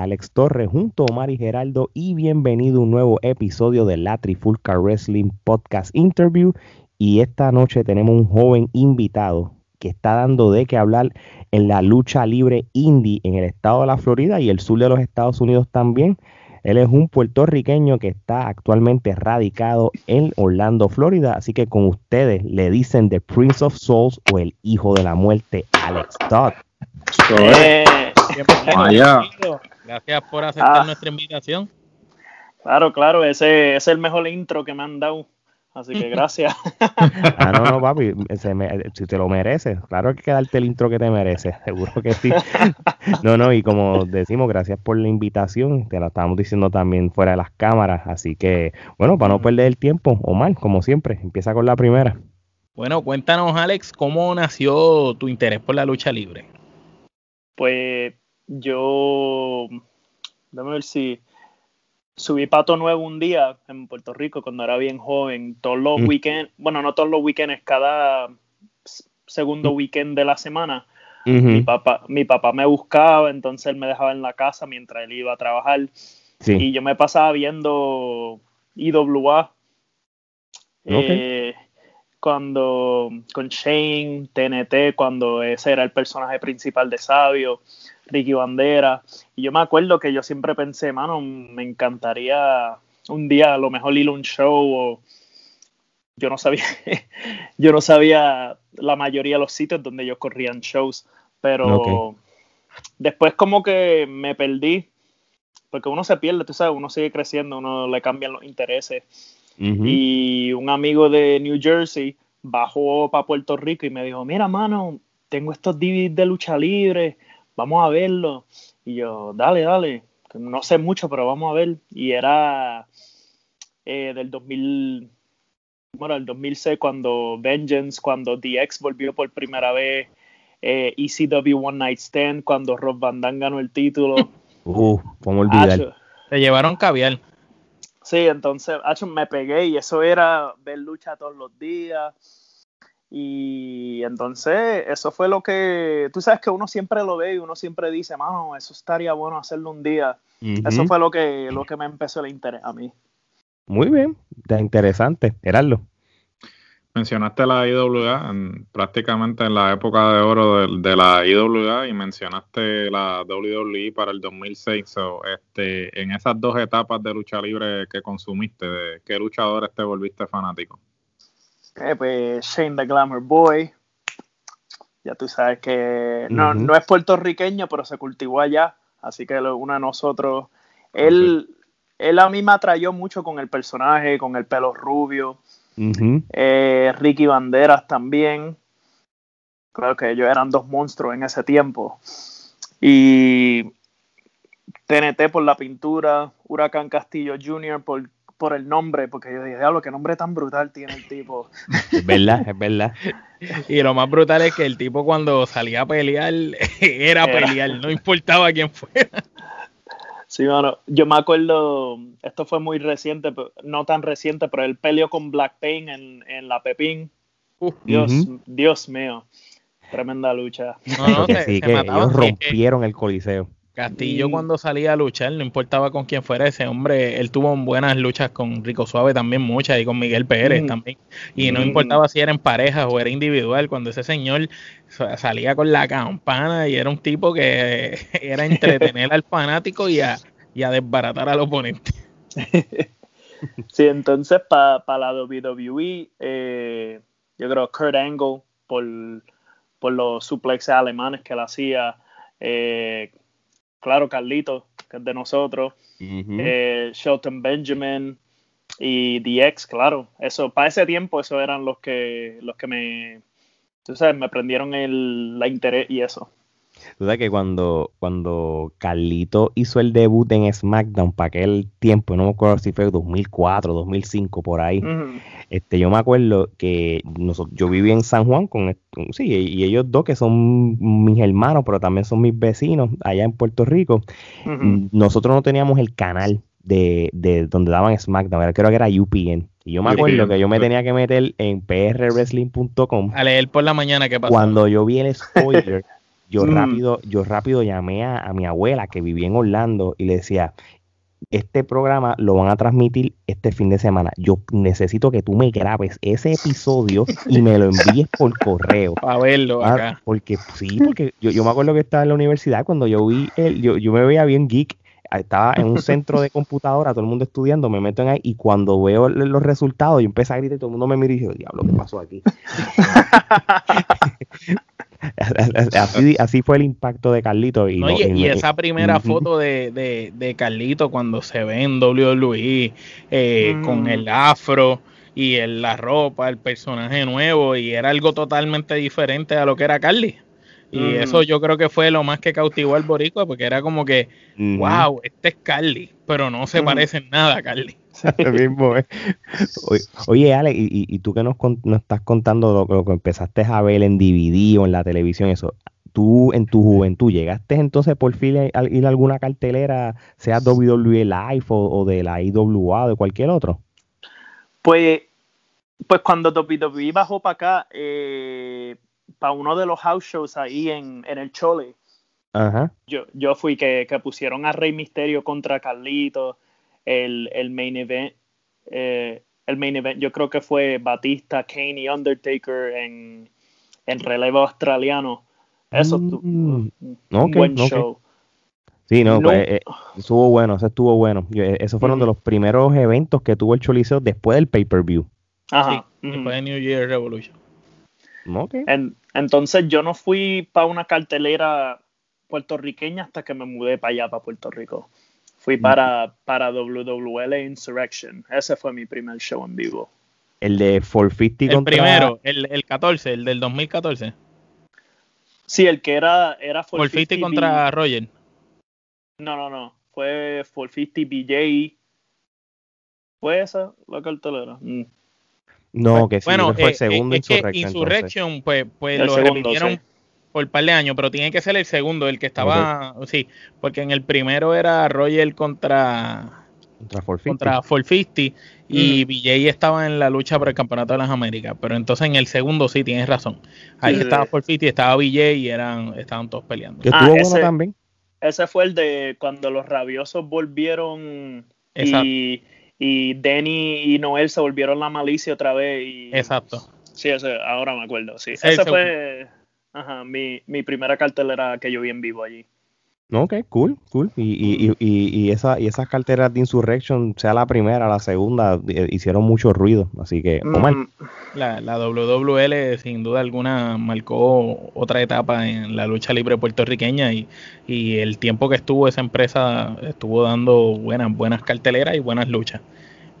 Alex Torres junto a Mari Geraldo y bienvenido a un nuevo episodio de la Trifulca Wrestling Podcast Interview. Y esta noche tenemos un joven invitado que está dando de qué hablar en la lucha libre indie en el estado de la Florida y el sur de los Estados Unidos también. Él es un puertorriqueño que está actualmente radicado en Orlando, Florida. Así que con ustedes le dicen The Prince of Souls o el Hijo de la Muerte, Alex Todd. Vaya. Gracias por aceptar Ah. nuestra invitación. claro, claro, ese es el mejor intro que me han dado. Así que gracias. Ah, no, no, papi, se me- si te lo mereces, claro que hay que darte el intro que te mereces, seguro que sí. No, no, y como decimos, gracias por la invitación, te lo estábamos diciendo también fuera de las cámaras, así que, bueno, para no perder el tiempo, Omar, como siempre, empieza con la primera. Bueno, cuéntanos, Alex, ¿cómo nació tu interés por la lucha libre? Pues yo, déjame ver si subí Pato Nuevo un día en Puerto Rico cuando era bien joven. Todos los Mm. weekends, bueno, no todos los weekends, cada segundo weekend de la semana. Mi papá, mi papá me buscaba, entonces él me dejaba en la casa mientras él iba a trabajar. Sí, Y yo me pasaba viendo IWA. eh, cuando con Shane, TNT, cuando ese era el personaje principal de Sabio, Ricky Bandera. Y yo me acuerdo que yo siempre pensé, mano, me encantaría un día a lo mejor ir a un show o yo no sabía, yo no sabía la mayoría de los sitios donde yo corrían shows, pero después como que me perdí, porque uno se pierde, tú sabes, uno sigue creciendo, uno le cambian los intereses. ujú. Y un amigo de New Jersey bajó para Puerto Rico y me dijo, mira, mano, tengo estos DVDs de lucha libre, vamos a verlo. Y yo, dale, dale, no sé mucho, pero vamos a ver. Y era eh, del 2000, bueno, el 2006 cuando Vengeance, cuando DX volvió por primera vez, eh, ECW One Night Stand, cuando Rob Van Damme ganó el título. Uh, cómo olvidar. Te llevaron caviar. Sí, entonces, acho, me pegué y eso era ver lucha todos los días. Y entonces, eso fue lo que, tú sabes que uno siempre lo ve y uno siempre dice, mano, eso estaría bueno hacerlo un día. Eso fue lo que, lo que me empezó el interés a mí. Muy bien, interesante, Gerardo. Mencionaste la IWA en- prácticamente en la época de oro de, de la IWA y mencionaste la WWE para el 2006. So, este, en esas dos etapas de lucha libre que consumiste, ¿de qué luchadores te volviste fanático? Eh, pues Shane the Glamour Boy, ya tú sabes que no, no es puertorriqueño, pero se cultivó allá, así que lo- uno de nosotros, él, él a mí me atrayó mucho con el personaje, con el pelo rubio. Eh, Ricky Banderas también. Claro que ellos eran dos monstruos en ese tiempo. Y TNT por la pintura, Huracán Castillo Jr. por, por el nombre, porque yo dije, diablo, qué nombre tan brutal tiene el tipo. Es verdad, es verdad. Y lo más brutal es que el tipo cuando salía a pelear era Era. pelear, no importaba quién fuera. Sí, mano, yo me acuerdo, esto fue muy reciente, pero- no tan reciente, pero él peleó con Black Pain en, en la Pepín. Uh, Dios. Dios mío, tremenda lucha. no, no, Porque se- sí, se que ellos rompieron el coliseo. Castillo cuando salía a luchar, no importaba con quién fuera ese hombre, él tuvo buenas luchas con Rico Suave también, muchas, y con Miguel Pérez Mm. también. Y no Mm. importaba si era en pareja o era individual, cuando ese señor sa- salía con la campana y era un tipo que era entretener al fanático y a, y a desbaratar al oponente. Sí, entonces para la WWE, eh, yo creo Kurt Angle por, por los suplexes alemanes que él hacía. eh, claro, Carlito, que es de nosotros. Eh, Shelton Benjamin y DX, claro. Eso, para ese tiempo, esos eran los que, los que me, tú sabes, me prendieron el, la interés y eso. Tú sabes que cuando, cuando Carlito hizo el debut en SmackDown para aquel tiempo, no me acuerdo si fue 2004, 2005, por ahí, este, yo me acuerdo que nosotros, yo viví en San Juan con, sí, y ellos dos que son mis hermanos, pero también son mis vecinos allá en Puerto Rico. Nosotros no teníamos el canal de, de donde daban SmackDown, creo que era UPN. Y yo me acuerdo que yo me tenía que meter en prwrestling.com A leer por la mañana qué pasó. cuando yo vi el spoiler yo rápido, yo rápido llamé a, a, mi abuela que vivía en Orlando y le decía, este programa lo van a transmitir este fin de semana. Yo necesito que tú me grabes ese episodio y me lo envíes por correo. Para verlo ah, acá. Porque sí, porque yo, yo, me acuerdo que estaba en la universidad cuando yo vi el, yo, yo me veía bien geek estaba en un centro de computadora, todo el mundo estudiando, me meto en ahí y cuando veo los resultados, yo empecé a gritar y todo el mundo me mira y dice, diablo, ¿qué pasó aquí? así, fue el impacto de Carlito. Y, y, esa primera foto de, de, Carlito cuando se ve en WWE eh, con mm. el afro y el, la ropa, el personaje nuevo, y era algo totalmente diferente a lo que era Carly. Y eso yo creo que fue lo más que cautivó al boricua, porque era como que, wow, este es Carly, pero no se parece en nada a Carly. mismo, ¿eh? Oye, Ale, y, tú que nos, estás contando lo, que empezaste a ver en DVD o en la televisión, eso, tú en tu juventud, ¿llegaste entonces por fin a ir a alguna cartelera, sea WWE Live o, de la IWA o de cualquier otro? Pues, pues cuando WWE bajó para acá, eh, para uno de los house shows ahí en, el Chole. Yo, yo fui que, pusieron a Rey Misterio contra Carlito, el, el main event. Eh, el main event yo creo que fue Batista, Kane y Undertaker en, en relevo australiano. Eso mm, un buen show. Sí, no, Pues, eh, estuvo bueno, eso estuvo bueno. Eh, esos fueron de los primeros eventos que tuvo el Choliseo después del pay-per-view. Ajá. después de New Year Revolution entonces yo no fui para una cartelera puertorriqueña hasta que me mudé para allá, para Puerto Rico. Fui para, para WWL Insurrection. Ese fue mi primer show en vivo. El de 450 El primero, el, el 14, el del 2014. Sí, el que era, era 450 contra Roger. No, no, no. Fue 450 BJ. ¿Fue esa la cartelera? Mm. No, que sí, bueno, fue el eh, segundo es Insurrection. Que Insurrection, pues, pues lo repitieron por par de años, pero tiene que ser el segundo, el que estaba, sí, porque en el primero era Roger contra contra 450, contra 450 y BJ estaba en la lucha por el campeonato de las Américas, pero entonces en el segundo sí tienes razón. Ahí estaba 450 y estaba BJ y eran estaban todos peleando. Que ah, ese, también. Ese fue el de cuando los rabiosos volvieron y y Denny y Noel se volvieron la malicia otra vez. Y, Exacto. Sí, ese, ahora me acuerdo, sí. Esa fue mi, mi primera cartelera que yo vi en vivo allí. Ok, cool, cool. Y, y, y, y, esa, y esas carteras de Insurrection, sea la primera, la segunda, eh, hicieron mucho ruido. Así que, mm. la, la WWL sin duda alguna marcó otra etapa en la lucha libre puertorriqueña y, y el tiempo que estuvo esa empresa estuvo dando buenas, buenas carteleras y buenas luchas.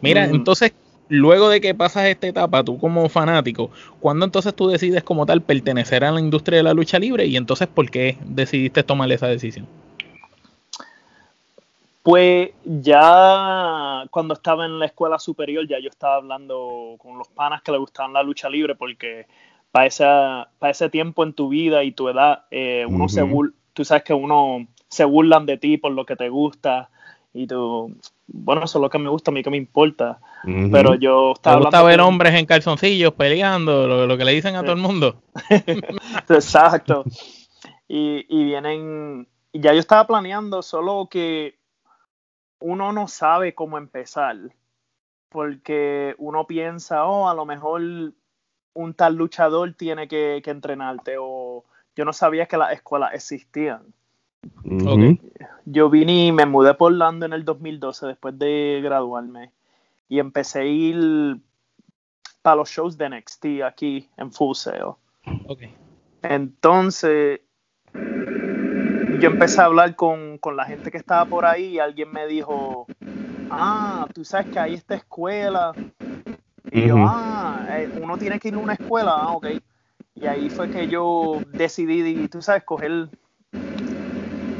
Mira, mm. entonces, luego de que pasas esta etapa, tú como fanático, ¿cuándo entonces tú decides como tal pertenecer a la industria de la lucha libre y entonces por qué decidiste tomar esa decisión? Pues ya cuando estaba en la escuela superior ya yo estaba hablando con los panas que le gustaban la lucha libre porque para, esa, para ese tiempo en tu vida y tu edad, eh, uno se tú sabes que uno se burlan de ti por lo que te gusta y tú, bueno, eso es lo que me gusta, a mí que me importa. Pero yo estaba... ¿Te gusta ver hombres en calzoncillos peleando, lo, que le dicen a todo el mundo? Exacto. Y, y vienen, y ya yo estaba planeando, solo que uno no sabe cómo empezar, porque uno piensa, oh, a lo mejor un tal luchador tiene que, que entrenarte, o yo no sabía que las escuelas existían. Yo vine y me mudé por Orlando en el 2012 después de graduarme y empecé a ir para los shows de NXT aquí en Full Sail. Entonces, yo empecé a hablar con, la gente que estaba por ahí y alguien me dijo, ah, tú sabes que hay esta escuela. Y yo, ah, eh, uno tiene que ir a una escuela, ah, ok. Y ahí fue que yo decidí, tú sabes, coger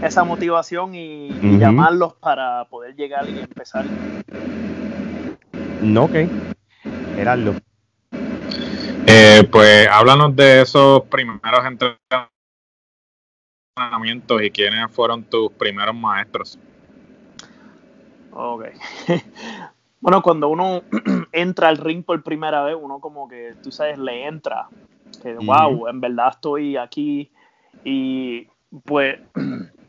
esa motivación y, llamarlos para poder llegar y empezar. No, ok. Gerardo. Eh, pues háblanos de esos primeros entrenamientos y quiénes fueron tus primeros maestros. Ok. bueno, cuando uno entra al ring por primera vez, uno como que, tú sabes, le entra. Que, wow, en verdad estoy aquí Y pues,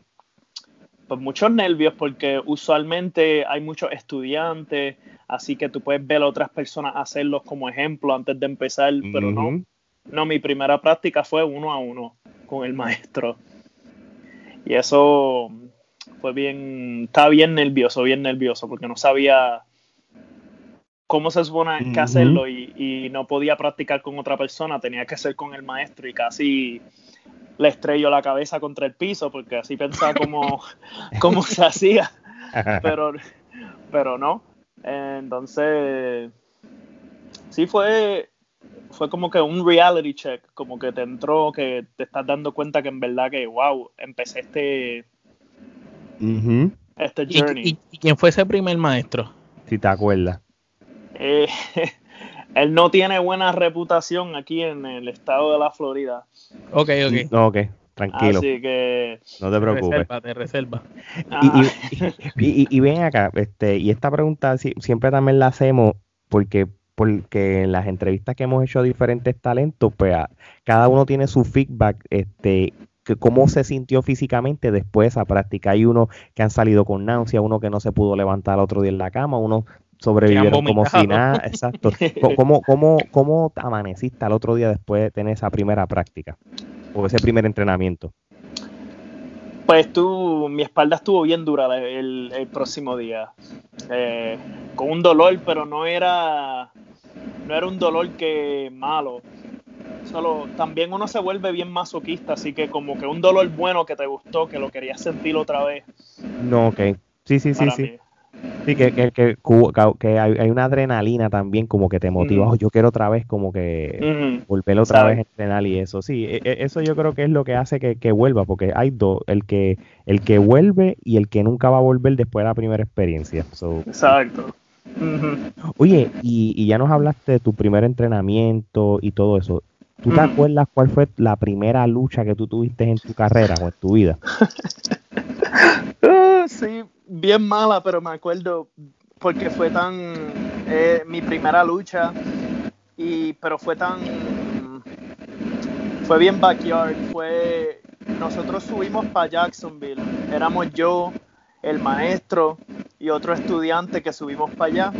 pues muchos nervios porque usualmente hay muchos estudiantes, así que tú puedes ver a otras personas hacerlos como ejemplo antes de empezar, pero no. No, mi primera práctica fue uno a uno con el maestro. Y eso fue bien, estaba bien nervioso, bien nervioso, porque no sabía cómo se supone que hacerlo y, no podía practicar con otra persona, tenía que ser con el maestro y casi le estrelló la cabeza contra el piso porque así pensaba cómo, cómo se hacía, pero, pero no. Entonces, sí fue, fue como que un reality check, como que te entró, que te estás dando cuenta que en verdad que, wow, empecé este, este journey. ¿Y, quién fue ese primer maestro? Si te acuerdas. Eh, él no tiene buena reputación aquí en el estado de la Florida. Ok, ok. No, ok, tranquilo. Así que... No te preocupes. Reserva, te reserva. Y, y, ven acá, este, y esta pregunta siempre también la hacemos porque porque en las entrevistas que hemos hecho a diferentes talentos, pues cada uno tiene su feedback, este, que cómo se sintió físicamente después de esa práctica. Hay uno que han salido con náusea, uno que no se pudo levantar otro día en la cama, uno sobrevivieron como si nada, exacto. ¿Cómo, cómo, ¿Cómo amaneciste al otro día después de tener esa primera práctica o ese primer entrenamiento? Pues tú, mi espalda estuvo bien dura el, próximo día, eh, con un dolor, pero no era, no era un dolor que malo. Solo, también uno se vuelve bien masoquista, así que como que un dolor bueno que te gustó, que lo querías sentir otra vez. No, ok. Sí, sí, sí, sí. Sí, que, que, que, que hay, una adrenalina también como que te motiva, oh, yo quiero otra vez como que volver otra vez a entrenar y eso. Sí, e, e, eso yo creo que es lo que hace que, vuelva, porque hay dos, el que, el que vuelve y el que nunca va a volver después de la primera experiencia. Exacto. Oye, y, y, ya nos hablaste de tu primer entrenamiento y todo eso. ¿Tú te acuerdas cuál fue la primera lucha que tú tuviste en tu carrera o en tu vida? Ah, sí, bien mala, pero me acuerdo porque fue tan eh, mi primera lucha y pero fue tan fue bien backyard, fue nosotros subimos para Jacksonville, éramos yo, el maestro y otro estudiante que subimos para allá.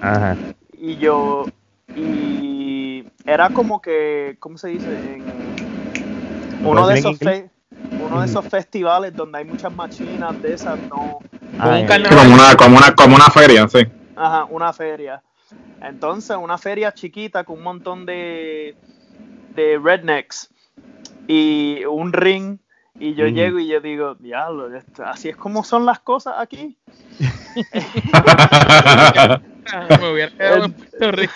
Ajá. Y yo y era como que ¿cómo se dice? En uno de esos uno de esos festivales donde hay muchas machinas de esas, no. Como, una, como, una, como una feria, sí. Ajá, una feria. Entonces, una feria chiquita con un montón de, de rednecks y un ring. Y yo llego y yo digo, diablo, así es como son las cosas aquí. Me hubiera quedado en Puerto Rico.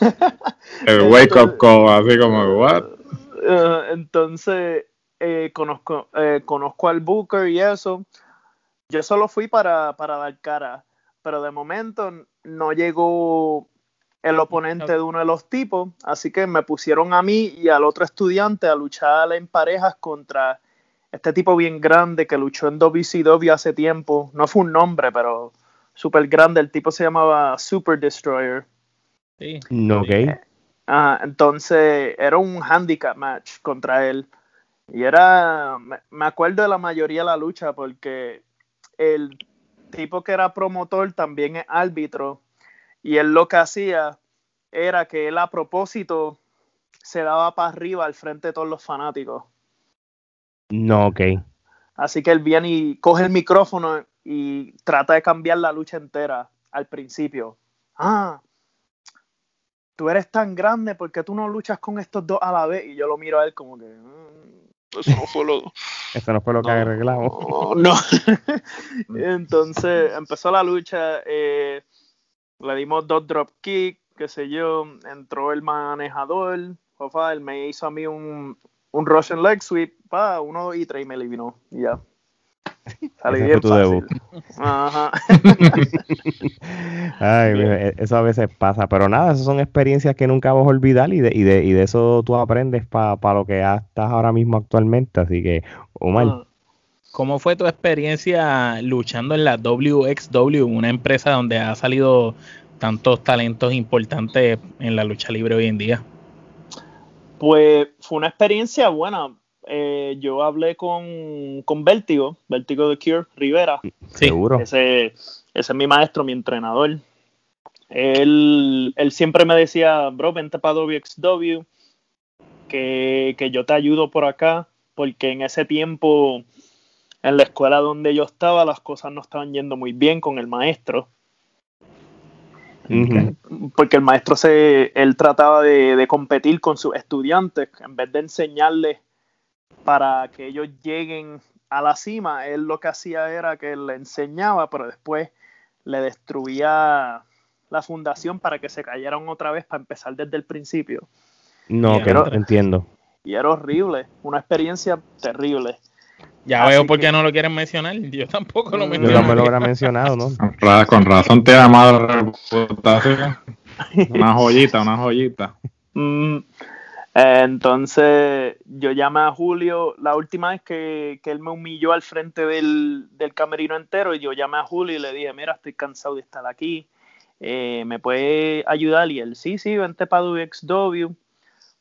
El wake up call, así como, what? Uh, entonces, eh, conozco, eh, conozco al Booker y eso. Yo solo fui para, para dar cara, pero de momento no llegó el oponente de uno de los tipos, así que me pusieron a mí y al otro estudiante a luchar en parejas contra este tipo bien grande que luchó en WCW hace tiempo. No fue un nombre, pero súper grande. El tipo se llamaba Super Destroyer. Sí. Ok. entonces era un handicap match contra él. Y era, me acuerdo de la mayoría de la lucha porque el tipo que era promotor también es árbitro y él lo que hacía era que él a propósito se daba para arriba al frente de todos los fanáticos. No, ok. Así que él viene y coge el micrófono y trata de cambiar la lucha entera al principio. Ah, tú eres tan grande porque tú no luchas con estos dos a la vez. Y yo lo miro a él como que, mm, eso no fue lo, eso no fue lo que arreglamos. No. Entonces empezó la lucha, eh, le dimos dos drop kick, qué sé yo, entró el manejador, él me hizo a mí un, un Russian leg sweep, pa, uno, y tres y me eliminó, y ya. Salí bien fácil. Ajá. Ay, e, eso a veces pasa, pero nada, esas son experiencias que nunca vas a olvidar y de, y de, y de eso tú aprendes para lo que estás ahora mismo actualmente, así que, Omar. Ah. ¿Cómo fue tu experiencia luchando en la WXW, una empresa donde ha salido tantos talentos importantes en la lucha libre hoy en día? Pues fue una experiencia buena eh, yo hablé con, con Vértigo, Vértigo de Cure, Rivera. Seguro. Ese, ese es mi maestro, mi entrenador. Él, él siempre me decía, bro, vente para WXW, que, que yo te ayudo por acá, porque en ese tiempo, en la escuela donde yo estaba, las cosas no estaban yendo muy bien con el maestro. Porque el maestro se, él trataba de, de competir con sus estudiantes, en vez de enseñarles para que ellos lleguen a la cima, él lo que hacía era que le enseñaba, pero después le destruía la fundación para que se cayeran otra vez para empezar desde el principio. No, que no entiendo. Y era horrible, una experiencia terrible. Ya Así veo por que- qué no lo quieren mencionar. Yo tampoco lo Yo Yo menciono. no me lo hubiera mencionado, ¿no? Con ra- Con razón te ha llamado la reputación. Una joyita, una joyita. Mm, entonces yo llamé a Julio la última vez que, que él me humilló al frente del, del camerino entero y yo llamé a Julio y le dije, mira, estoy cansado de estar aquí, eh, ¿me puede ayudar? Y él, sí, sí, vente para WXW.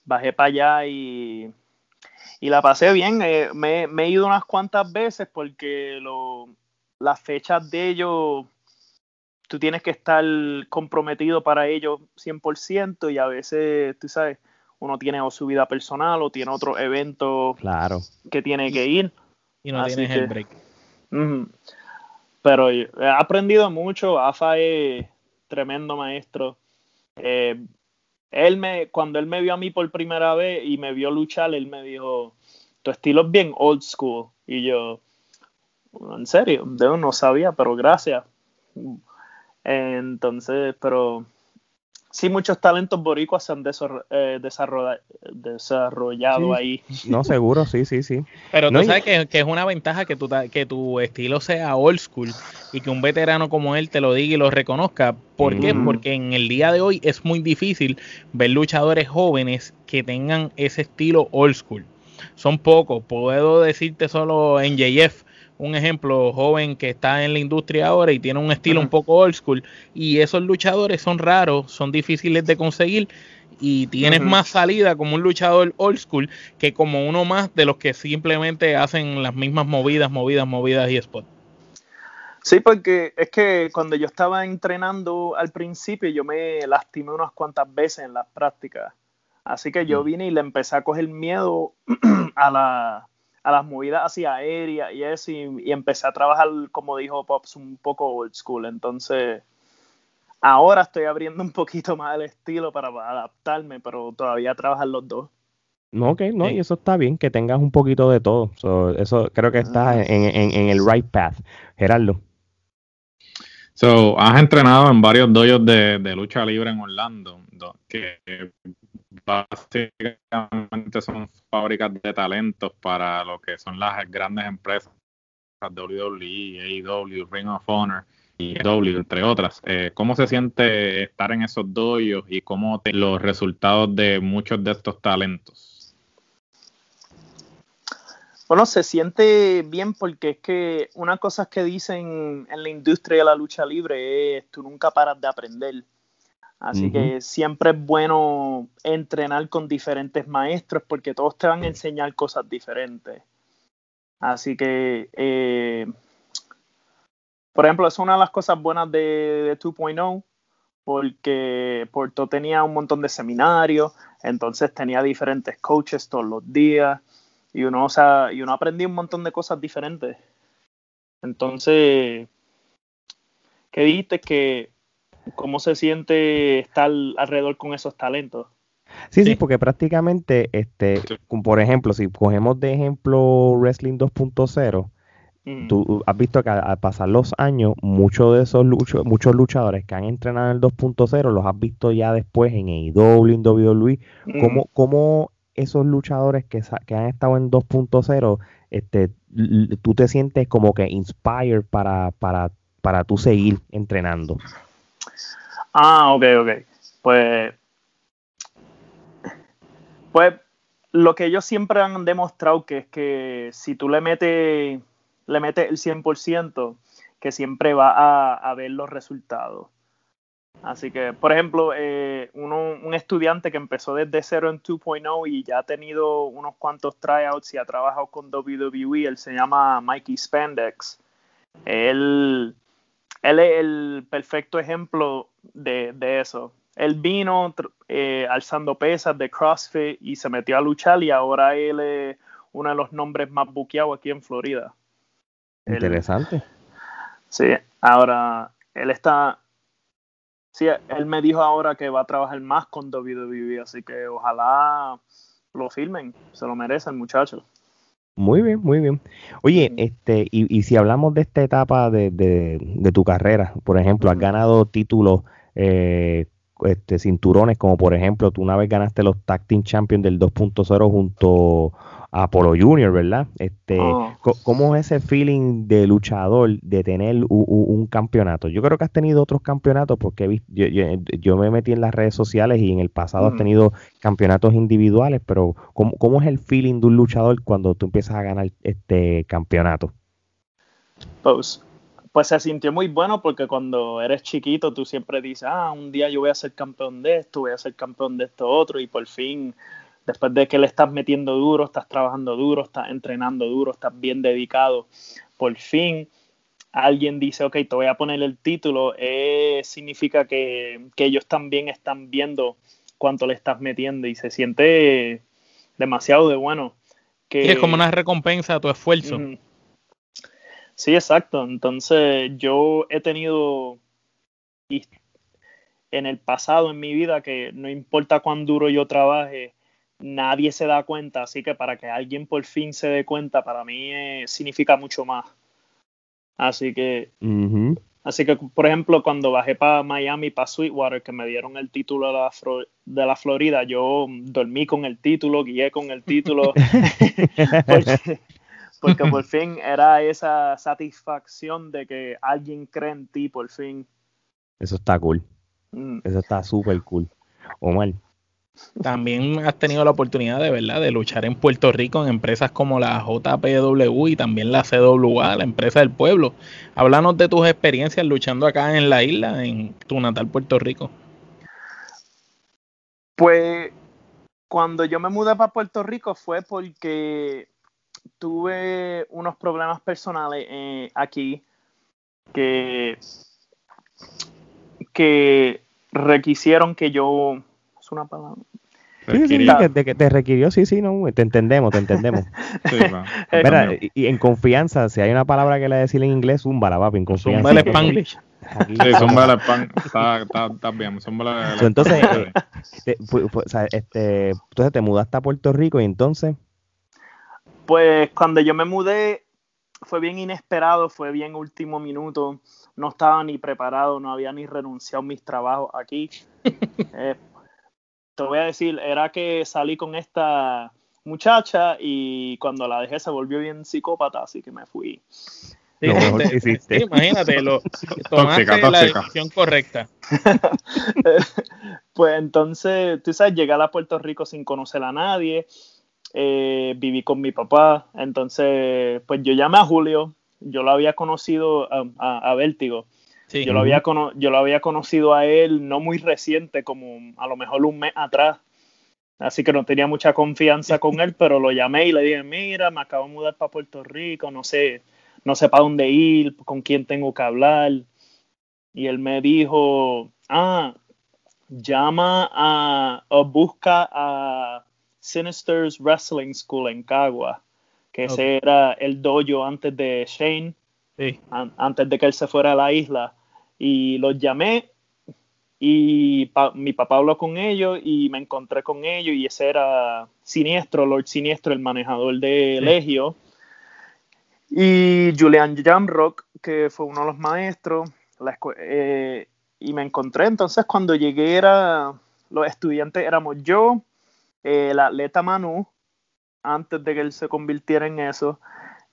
Bajé para allá y, y la pasé bien. eh, me, me he ido unas cuantas veces porque lo- las fechas de ellos tú tienes que estar comprometido para ellos 100% y a veces, tú sabes, uno tiene o su vida personal o tiene otro evento Claro. que tiene que ir. Y no Así tienes que- el break. Pero he aprendido mucho. AFA es tremendo maestro. Eh, él me, cuando él me vio a mí por primera vez y me vio luchar, él me dijo, tu estilo es bien old school. Y yo, en serio, de no sabía, pero gracias. Entonces, pero sí, muchos talentos boricuas se han eh, desarrolla- desarrollado Sí. ahí. No, seguro, sí, sí, sí. Pero No, tú y- sabes que, que es una ventaja que tu, que tu estilo sea old school y que un veterano como él te lo diga y lo reconozca. ¿Por qué? Porque en el día de hoy es muy difícil ver luchadores jóvenes que tengan ese estilo old school. Son pocos. Puedo decirte solo en JF, un ejemplo joven que está en la industria ahora y tiene un estilo un poco old school. Y esos luchadores son raros, son difíciles de conseguir y tienes más salida como un luchador old school que como uno más de los que simplemente hacen las mismas movidas, movidas, movidas y spot. Sí, porque es que cuando yo estaba entrenando al principio, yo me lastimé unas cuantas veces en las prácticas. Así que yo vine y le empecé a coger miedo a, la, a las movidas así aéreas y eso, y, y empecé a trabajar, como dijo Pops, un poco old school. Entonces, ahora estoy abriendo un poquito más el estilo para adaptarme, pero todavía trabajan los dos. No, ok, no, Sí. y eso está bien, que tengas un poquito de todo. So, eso creo que estás Ah. en, en- en el right path. Gerardo. So, has entrenado en varios doyos de, de lucha libre en Orlando, do- que básicamente son fábricas de talentos para lo que son las grandes empresas, WWE, AEW, Ring of Honor y W, entre otras. Eh, ¿Cómo se siente estar en esos doyos y cómo te, los resultados de muchos de estos talentos? Bueno, se siente bien porque es que una cosa que dicen en la industria de la lucha libre es tú nunca paras de aprender. Así que siempre es bueno entrenar con diferentes maestros porque todos te van a enseñar cosas diferentes. Así que, eh, por ejemplo, es una de las cosas buenas de, de 2.0 porque Porto tenía un montón de seminarios, entonces tenía diferentes coaches todos los días y uno, o sea, y uno aprendía un montón de cosas diferentes. Entonces, ¿qué dijiste que cómo se siente estar alrededor con esos talentos? Sí, sí, Sí. porque prácticamente, este, por ejemplo, si cogemos de ejemplo Wrestling 2.0, Mm. tú has visto que al, pasar los años, muchos de esos lucho- muchos luchadores que han entrenado en el 2.0 los has visto ya después en AEW, en WWE, Mm. cómo, cómo esos luchadores que, han estado en 2.0, este, tú te sientes como que inspired para, para, para tú seguir entrenando. Ah, ok, ok. Pues, pues lo que ellos siempre han demostrado que es que si tú le metes, le metes el 100%, que siempre va a, a ver los resultados. Así que, por ejemplo, eh, uno, un estudiante que empezó desde cero en 2.0 y ya ha tenido unos cuantos tryouts y ha trabajado con WWE, él se llama Mikey Spandex. Él, él es el perfecto ejemplo de, de eso. Él vino eh, alzando pesas de CrossFit y se metió a luchar y ahora él es uno de los nombres más buqueados aquí en Florida. Interesante. sí, ahora él está sí, él me dijo ahora que va a trabajar más con WWE, así que ojalá lo filmen, se lo merece el muchacho. Muy bien, muy bien. Oye, este, y, y si hablamos de esta etapa de, de, de tu carrera, por ejemplo, has ganado títulos, eh, este, cinturones, como por ejemplo, tú una vez ganaste los Tag Team Champions del 2.0 junto Apolo Junior, ¿verdad? Este, oh. ¿Cómo es ese feeling de luchador de tener un, campeonato? Yo creo que has tenido otros campeonatos porque yo, yo, me metí en las redes sociales y en el pasado has tenido campeonatos individuales, pero ¿cómo, ¿cómo, es el feeling de un luchador cuando tú empiezas a ganar este campeonato? Pues, pues se sintió muy bueno porque cuando eres chiquito tú siempre dices, ah, un día yo voy a ser campeón de esto, voy a ser campeón de esto otro y por fin después de que le estás metiendo duro, estás trabajando duro, estás entrenando duro, estás bien dedicado, por fin alguien dice, ok, te voy a poner el título, eh, significa que, ellos también están viendo cuánto le estás metiendo y se siente demasiado de bueno. Que, es como una recompensa a tu esfuerzo. Sí, exacto. Entonces yo he tenido en el pasado en mi vida que no importa cuán duro yo trabaje, nadie se da cuenta, así que para que alguien por fin se dé cuenta, para mí eh, significa mucho más. Así que, así que, por ejemplo, cuando bajé para Miami, para Sweetwater, que me dieron el título de la, de la Florida, yo dormí con el título, guié con el título, porque, por fin era esa satisfacción de que alguien cree en ti, por fin. Eso está cool. Mm. Eso está súper cool. Omar, también has tenido la oportunidad de verdad de luchar en Puerto Rico en empresas como la JPW y también la CWA, la empresa del pueblo. Háblanos de tus experiencias luchando acá en la isla, en tu natal Puerto Rico. Pues cuando yo me mudé para Puerto Rico fue porque tuve unos problemas personales eh, aquí que, que requisieron que yo una palabra. Sí, sí, que te, requirió, sí, sí, no, te entendemos, te entendemos. y, en confianza, si hay una palabra que le decir en inglés, un papi, en confianza. Zumba el spanglish. Sí, zumba el span, está, está, está bien, Entonces, te, este, entonces te mudaste a Puerto Rico y entonces... Pues cuando yo me mudé fue bien inesperado, fue bien último minuto, no estaba ni preparado, no había ni renunciado a mis trabajos aquí. eh, te voy a decir, era que salí con esta muchacha y cuando la dejé se volvió bien psicópata, así que me fui. imagínate, lo, tomaste la decisión correcta. pues entonces, tú sabes, llegué a Puerto Rico sin conocer a nadie, eh, viví con mi papá, entonces, pues yo llamé a Julio, yo lo había conocido a, a Vértigo, yo, lo había yo lo había conocido a él no muy reciente, como a lo mejor un mes atrás. Así que no tenía mucha confianza con él, pero lo llamé y le dije, mira, me acabo de mudar para Puerto Rico, no sé, no sé para dónde ir, con quién tengo que hablar. Y él me dijo, ah, llama a, o busca a Sinister's Wrestling School en Cagua, que ese era el dojo antes de Shane, antes de que él se fuera a la isla y los llamé y mi papá habló con ellos y me encontré con ellos y ese era Siniestro, Lord Siniestro, el manejador de Legio. Y Julian Jamrock, que fue uno de los maestros, eh, y me encontré entonces cuando llegué era, los estudiantes éramos yo, el atleta Manu, antes de que él se convirtiera en eso,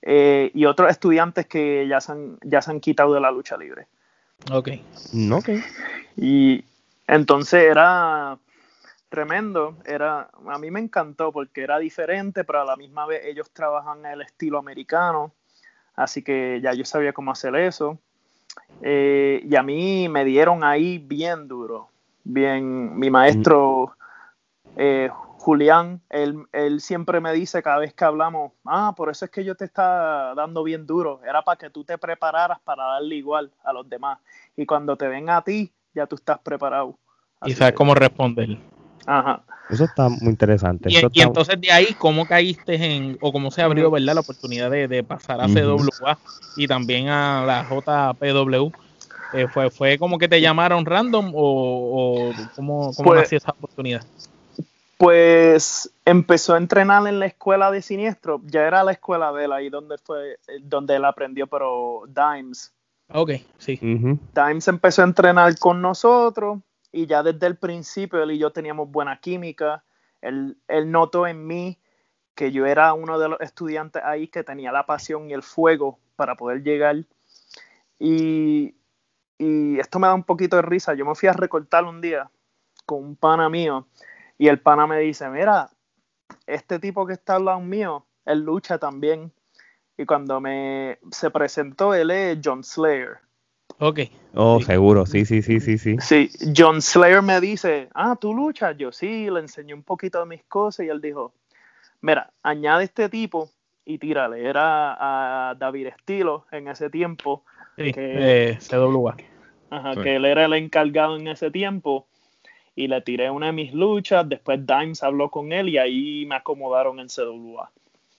eh, y otros estudiantes que ya ya se han quitado de la lucha libre. Ok. Ok. Y entonces era tremendo, era, a mí me encantó porque era diferente, pero a la misma vez ellos trabajan el estilo americano, así que ya yo sabía cómo hacer eso. Eh, y a mí me dieron ahí bien duro. Bien, mi maestro eh, Julián, él, él, siempre me dice cada vez que hablamos, ah, por eso es que yo te está dando bien duro. Era para que tú te prepararas para darle igual a los demás. Y cuando te ven a ti, ya tú estás preparado. y sabes cómo responder. Ajá. Eso está muy interesante. Y, entonces de ahí, ¿cómo caíste en, o cómo se abrió, verdad, la oportunidad de, pasar a CWA y también a la JPW? Eh, fue, ¿Fue como que te llamaron random o, cómo, cómo pues, nació esa oportunidad? Pues empezó a entrenar en la escuela de Siniestro, ya era la escuela de él ahí donde fue, donde él aprendió, pero Dimes. Ok, sí. Dimes empezó a entrenar con nosotros y ya desde el principio él y yo teníamos buena química. Él, él notó en mí que yo era uno de los estudiantes ahí que tenía la pasión y el fuego para poder llegar. Y, y esto me da un poquito de risa. Yo me fui a recortar un día con un pana mío y el pana me dice, mira, este tipo que está al lado mío, él lucha también. Y cuando me se presentó, él es John Slayer. Ok. Oh, seguro, sí, sí, sí, sí, sí. Sí, John Slayer me dice, ah, tú luchas. Yo sí, le enseñé un poquito de mis cosas y él dijo, mira, añade este tipo y tírale. Era a David Estilo en ese tiempo. Sí, que, eh, CWA. Ajá, que él era el encargado en ese tiempo. Y le tiré una de mis luchas. Después Dimes habló con él y ahí me acomodaron en CWA.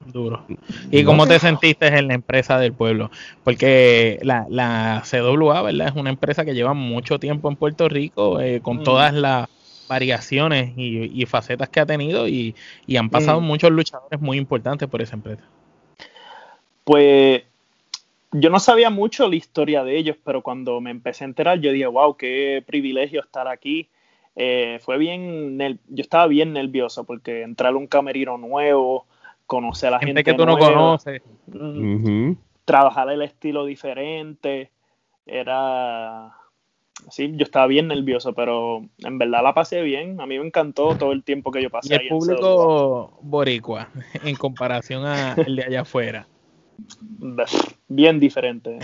Duro. ¿Y cómo te sentiste en la empresa del pueblo? Porque la, la CWA, ¿verdad? Es una empresa que lleva mucho tiempo en Puerto Rico, eh, con mm. todas las variaciones y, facetas que ha tenido y, han pasado mm. muchos luchadores muy importantes por esa empresa. Pues yo no sabía mucho la historia de ellos, pero cuando me empecé a enterar, yo dije, wow, qué privilegio estar aquí. Eh, fue bien, yo estaba bien nervioso porque entrar a un camerino nuevo, conocer a la gente, que tú no conoces, trabajar el estilo diferente, era sí, yo estaba bien nervioso, pero en verdad la pasé bien. A mí me encantó todo el tiempo que yo pasé. ¿Y el público boricua en comparación al de allá afuera? Bien diferente.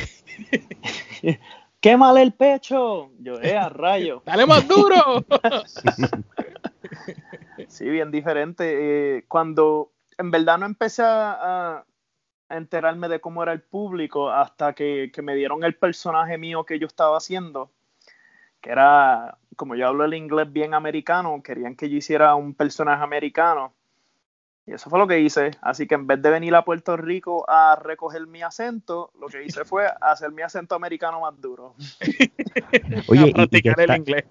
¡Quémale el pecho! Yo, eh, a rayo. ¡Dale más duro! sí, bien diferente. Eh, cuando en verdad no empecé a, enterarme de cómo era el público hasta que, me dieron el personaje mío que yo estaba haciendo, que era, como yo hablo el inglés bien americano, querían que yo hiciera un personaje americano. Y eso fue lo que hice. Así que en vez de venir a Puerto Rico a recoger mi acento, lo que hice fue hacer mi acento americano más duro. Oye, practicar y, el inglés.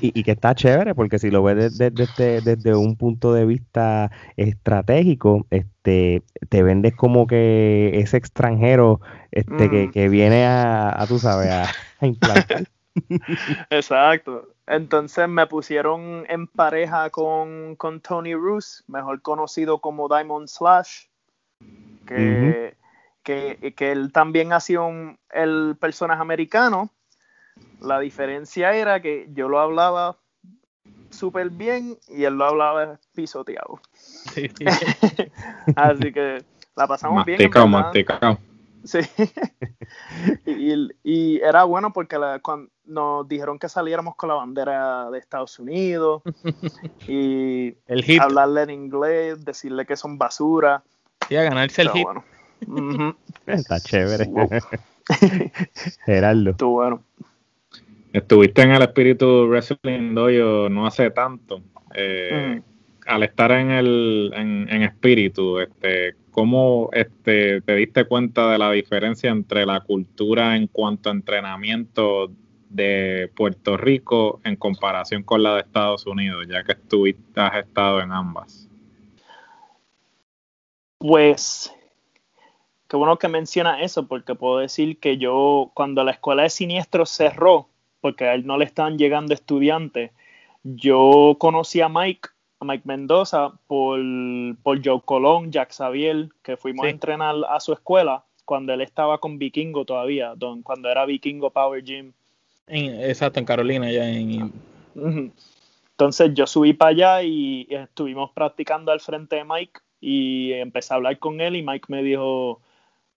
Y, que está chévere, porque si lo ves desde, desde, un punto de vista estratégico, este, te vendes como que ese extranjero este, que, mm. que, viene a, a, tú sabes, a, a implantar. Exacto. Entonces me pusieron en pareja con, Tony Roos, mejor conocido como Diamond Slash, que, que, él también ha sido el personaje americano. La diferencia era que yo lo hablaba súper bien y él lo hablaba pisoteado. Así que la pasamos bien. Sí. y, era bueno porque cuando nos dijeron que saliéramos con la bandera de Estados Unidos y hablarle en inglés, decirle que son basura. Y a ganarse el hit. Está chévere. Bueno. Estuviste en el Espíritu Wrestling Dojo no hace tanto. Eh, al estar en el en, en espíritu, este, ¿cómo este, te diste cuenta de la diferencia entre la cultura en cuanto a entrenamiento de Puerto Rico en comparación con la de Estados Unidos, ya que estuviste, has estado en ambas? Pues, qué bueno que menciona eso, porque puedo decir que yo, cuando la escuela de siniestros cerró, porque a él no le estaban llegando estudiantes, yo conocí a Mike a Mike Mendoza por, por Joe Colón, Jack Xavier, que fuimos a entrenar a su escuela cuando él estaba con Vikingo todavía, don, cuando era Vikingo Power Gym. exacto, en Carolina ya. En... Entonces yo subí para allá y estuvimos practicando al frente de Mike y empecé a hablar con él y Mike me dijo,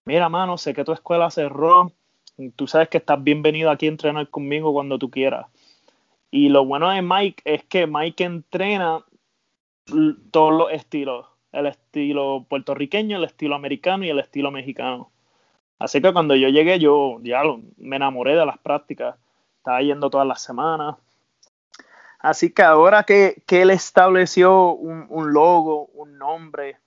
mira mano, sé que tu escuela cerró, Tú sabes que estás bienvenido aquí a entrenar conmigo cuando tú quieras. Y lo bueno de Mike es que Mike entrena todos los estilos. El estilo puertorriqueño, el estilo americano y el estilo mexicano. Así que cuando yo llegué, yo ya me enamoré de las prácticas. Estaba yendo todas las semanas. Así que ahora que, él estableció un, logo, un nombre,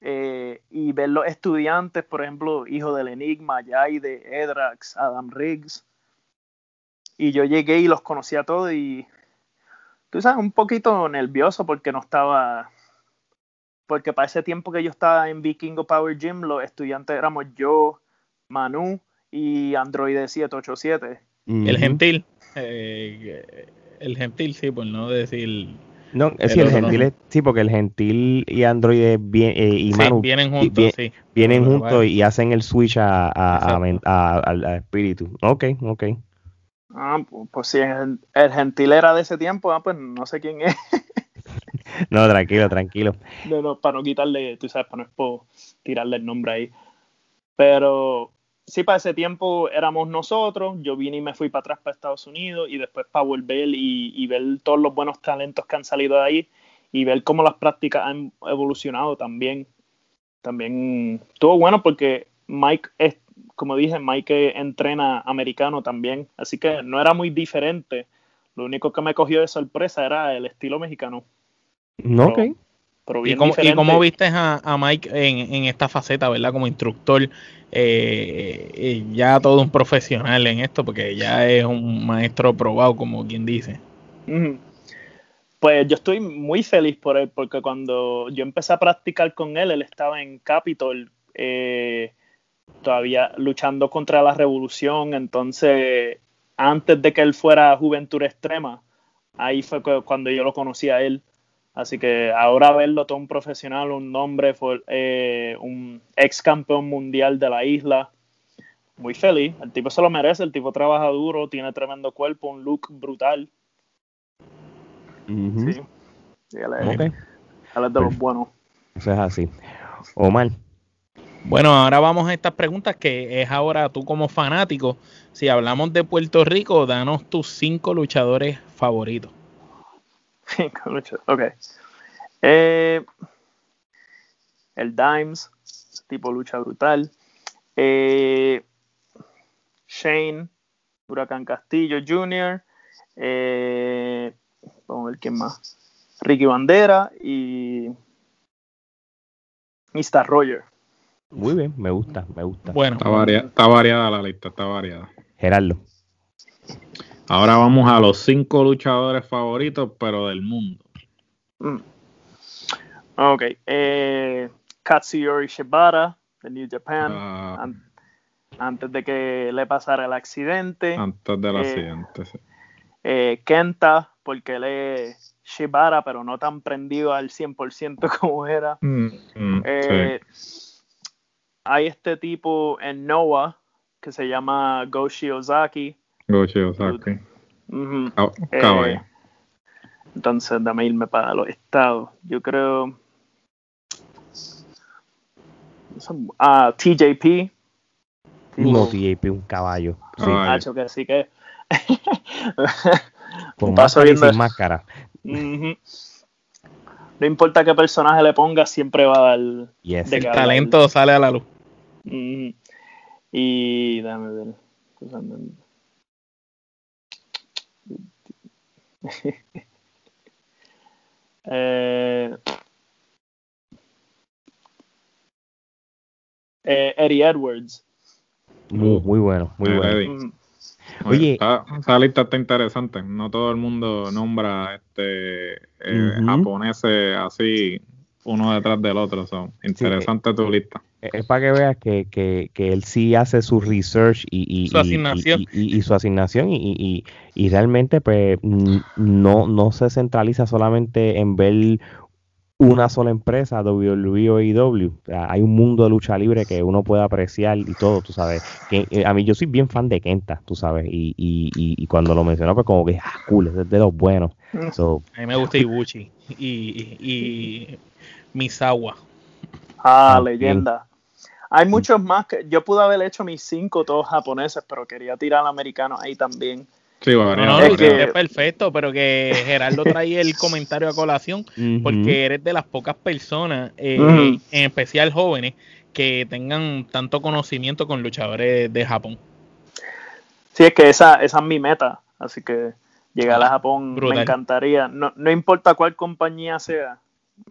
eh, y ver los estudiantes, por ejemplo, Hijo del Enigma, de Edrax, Adam Riggs, y yo llegué y los conocí a todos y tú sabes, un poquito nervioso porque no estaba, porque para ese tiempo que yo estaba en Vikingo Power Gym, los estudiantes éramos yo, Manu y Android 787. El gentil, eh, el gentil, sí, por no decir... No, es el gentil sí, porque el gentil y Android eh, y Manu vienen juntos, sí. Vienen juntos y hacen el switch a, al espíritu. Ok, ok. Ah, pues si el, gentil era de ese tiempo, ah, pues no sé quién es. no, tranquilo, tranquilo. No, no, para no quitarle, tú sabes, para no es por tirarle el nombre ahí. Pero sí, para ese tiempo éramos nosotros. Yo vine y me fui para atrás para Estados Unidos y después para volver y, y ver todos los buenos talentos que han salido de ahí y ver cómo las prácticas han evolucionado también. También estuvo bueno porque Mike es como dije, Mike entrena americano también, así que no era muy diferente. Lo único que me cogió de sorpresa era el estilo mexicano. No, ok. ¿Y, cómo, viste a, Mike en, esta faceta, verdad? Como instructor, eh, eh, ya todo un profesional en esto, porque ya es un maestro probado, como quien dice. Pues yo estoy muy feliz por él, porque cuando yo empecé a practicar con él, él estaba en Capitol eh, todavía luchando contra la revolución, entonces antes de que él fuera Juventud Extrema, ahí fue cuando yo lo conocí a él. Así que ahora verlo todo un profesional, un nombre, fue, eh, un ex campeón mundial de la isla, muy feliz. El tipo se lo merece, el tipo trabaja duro, tiene tremendo cuerpo, un look brutal. Sí, él es, de los pues, buenos. Eso es así. Omar, bueno, ahora vamos a estas preguntas que es ahora tú como fanático. Si hablamos de Puerto Rico, danos tus cinco luchadores favoritos. Cinco luchadores, ok. Eh, el Dimes, tipo lucha brutal. Eh, Shane, Huracán Castillo Jr. Eh, vamos a ver quién más. Ricky Bandera y Mr. Roger. Muy bien, me gusta, me gusta. Bueno, está, variada la lista, está variada. Gerardo. Ahora vamos a los cinco luchadores favoritos, pero del mundo. Mm. Ok. Eh, Katsuyori Shibata, de New Japan. Ah. antes de que le pasara el accidente. Antes del eh, accidente, sí. Eh, Kenta, porque él es Shibata, pero no tan prendido al 100% como era. Mm, mm, sí hay este tipo en Noah que se llama Goshi Ozaki. Goshi Ozaki. Eh, entonces, dame irme para los estados. Yo creo. Ah, TJP. No, TJP, un caballo. Sí, Nacho, que sí que. Con máscara y sin máscara no importa qué personaje le ponga, siempre va a dar. el talento sale a la luz. Y dame ver. eh, eh, Eddie Edwards. Muy, muy bueno, muy bueno. Oye, esa lista está interesante. No todo el mundo nombra este eh, japoneses así uno detrás del otro. Son interesante tu lista. Es para que veas que, que, que, él sí hace su research y, su asignación. y, su asignación y, realmente pues no, no se centraliza solamente en ver una sola empresa, WWE o AEW. hay un mundo de lucha libre que uno puede apreciar y todo, tú sabes. Que, eh, a mí yo soy bien fan de Kenta, tú sabes, y, y, y, cuando lo mencionó, pues como que, ah, cool, es de los buenos. Mm. a mí me gusta Ibuchi y, y Misawa. Ah, leyenda. Hay muchos más que yo pude haber hecho mis cinco todos japoneses, pero quería tirar al americano ahí también. Sí, bueno, no, es, que, es perfecto, pero que Gerardo trae el comentario a colación porque eres de las pocas personas, eh, en especial jóvenes, que tengan tanto conocimiento con luchadores de Japón. Sí, es que esa, esa es mi meta, así que llegar a Japón me encantaría. No, no importa cuál compañía sea,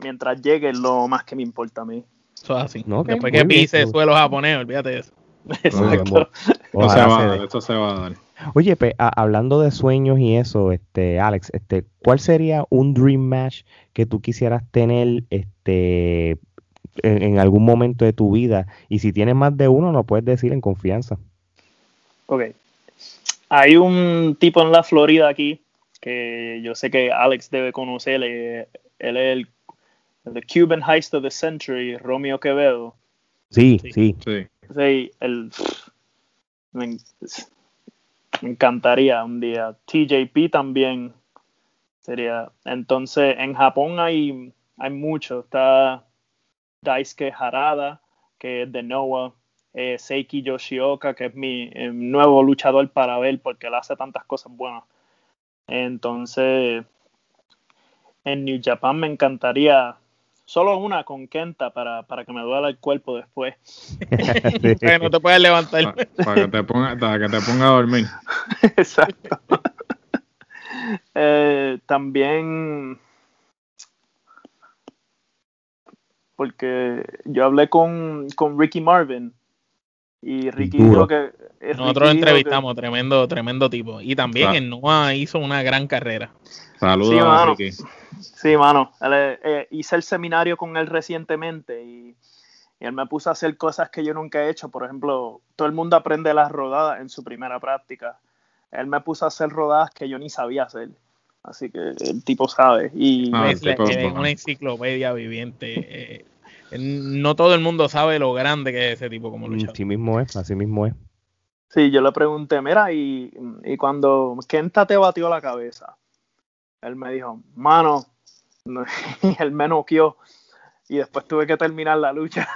mientras llegue lo más que me importa a mí. Eso es así. Después que pise suelo japonés, olvídate de eso. Exacto. Eso se va a dar. Oye, hablando de sueños y eso, este, Alex, este, ¿cuál sería un dream match que tú quisieras tener, este, en, algún momento de tu vida? Y si tienes más de uno, lo puedes decir en confianza. Ok. Hay un tipo en la Florida aquí que yo sé que Alex debe conocer. Él es el The Cuban Heist of the Century, Romeo Quevedo. Sí, sí. Sí, sí. el, me, encantaría un día. TJP también sería. Entonces, en Japón hay, hay mucho. Está Daisuke Harada, que es de Noah. Eh, Seiki Yoshioka, que es mi nuevo luchador para ver porque él hace tantas cosas buenas. Entonces, en New Japan me encantaría solo una con Kenta para, para que me duela el cuerpo después. para que no te puedas levantar. Para, que te ponga, para que te ponga a dormir. Exacto. Eh, también porque yo hablé con, con Ricky Marvin y Ricky dijo que nosotros entrevistamos tremendo tremendo tipo y también en Noah hizo una gran carrera saludos a Ricky Sí, mano. Eh, hice el seminario con él recientemente y, él me puso a hacer cosas que yo nunca he hecho. Por ejemplo, todo el mundo aprende las rodadas en su primera práctica. Él me puso a hacer rodadas que yo ni sabía hacer. Así que el tipo sabe. Y ah, es, una enciclopedia viviente. Eh, no todo el mundo sabe lo grande que es ese tipo como luchador. Así mismo es, así mismo es. Sí, yo le pregunté, mira, y, y cuando Kenta te batió la cabeza, él me dijo, mano, y él me noqueó y después tuve que terminar la lucha.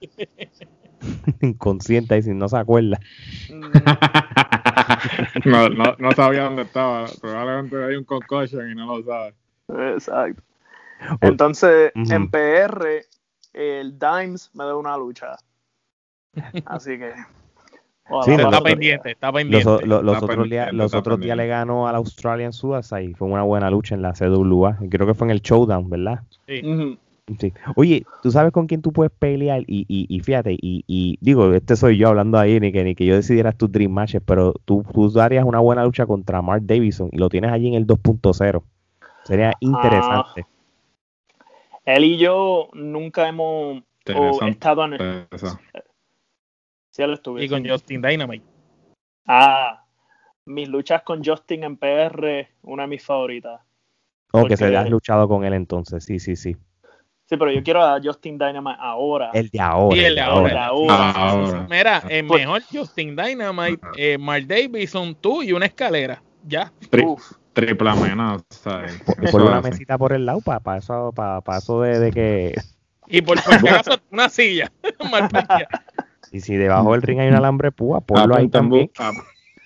Inconsciente y si no se acuerda. Mm. no, no, no, sabía dónde estaba. Probablemente hay un concussion y no lo sabe. Exacto. Entonces, en PR, el Dimes me da una lucha. Así que sí, está pendiente, está pendiente. Los, otros, días, los otros días le ganó al Australian Suicide. Fue una buena lucha en la CWA. Creo que fue en el Showdown, ¿verdad? Sí. sí. Oye, ¿tú sabes con quién tú puedes pelear? Y, y, y fíjate, y, y, digo, este soy yo hablando ahí, ni que, ni que yo decidieras tus Dream Matches, pero tú, tú darías una buena lucha contra Mark Davison y lo tienes allí en el 2.0. Sería ah. Él y yo nunca hemos estado en el, y con Justin Dynamite. Ah, mis luchas con Justin en PR, una de mis favoritas. O que se has luchado con él entonces, sí, sí, sí. Sí, pero yo quiero a Justin Dynamite ahora. El de ahora. el de ahora. Mira, es pues- mejor Justin Dynamite, eh, Mark Davidson, tú y una escalera. Ya. Triple amenaza. Por una mesita por el lado para eso, para, eso de, que. Y por, por una silla. Y si debajo del ring hay un alambre púa, ponlo ahí también.